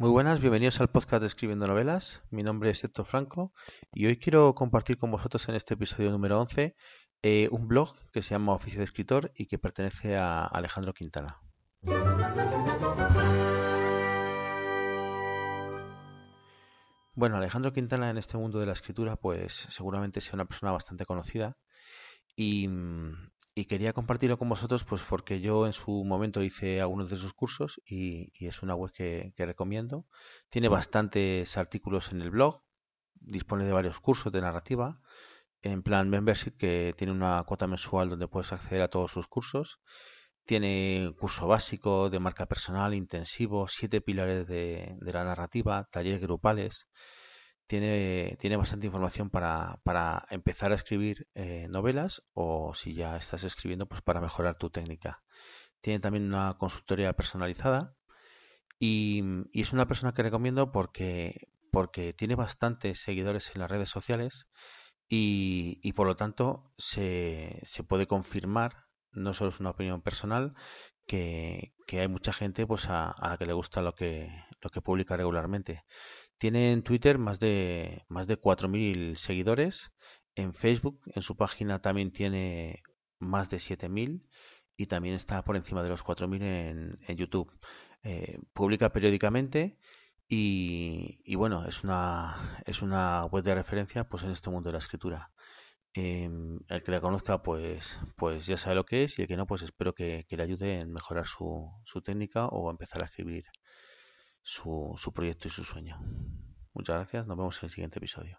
Muy buenas, bienvenidos al podcast de Escribiendo Novelas. Mi nombre es Héctor Franco y hoy quiero compartir con vosotros en este episodio número 11 eh, un blog que se llama Oficio de Escritor y que pertenece a Alejandro Quintana. Bueno, Alejandro Quintana en este mundo de la escritura pues seguramente sea una persona bastante conocida y, y quería compartirlo con vosotros pues porque yo en su momento hice algunos de sus cursos y, es una web que, recomiendo. Tiene bastantes artículos en el blog, dispone de varios cursos de narrativa, en plan membership que tiene una cuota mensual donde puedes acceder a todos sus cursos. Tiene curso básico de marca personal, intensivo, siete pilares de, de la narrativa, talleres grupales tiene, tiene bastante información para, para empezar a escribir eh, novelas o si ya estás escribiendo, pues para mejorar tu técnica. Tiene también una consultoría personalizada y, es una persona que recomiendo porque, porque tiene bastantes seguidores en las redes sociales y, y por lo tanto se, se, puede confirmar, no solo es una opinión personal, que, hay mucha gente pues a, la que le gusta lo que, lo que publica regularmente. Tiene en Twitter más de, más de 4.000 seguidores. En Facebook, en su página también tiene más de 7.000 y también está por encima de los 4.000 en, en YouTube. Eh, publica periódicamente y, bueno, es una, es una web de referencia pues en este mundo de la escritura. Em, el que la conozca pues, pues ya sabe lo que es y el que no pues espero que, que le ayude en mejorar su, su técnica o empezar a escribir su, su proyecto y su sueño. Muchas gracias, nos vemos en el siguiente episodio.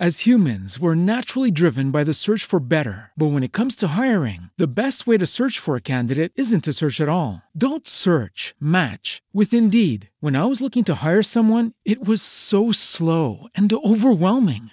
As humans, we're naturally driven by the search for better. But when it comes to hiring, the best way to search for a candidate isn't to search at all. Don't search, match with Indeed. When I was looking to hire someone, it was so slow and overwhelming.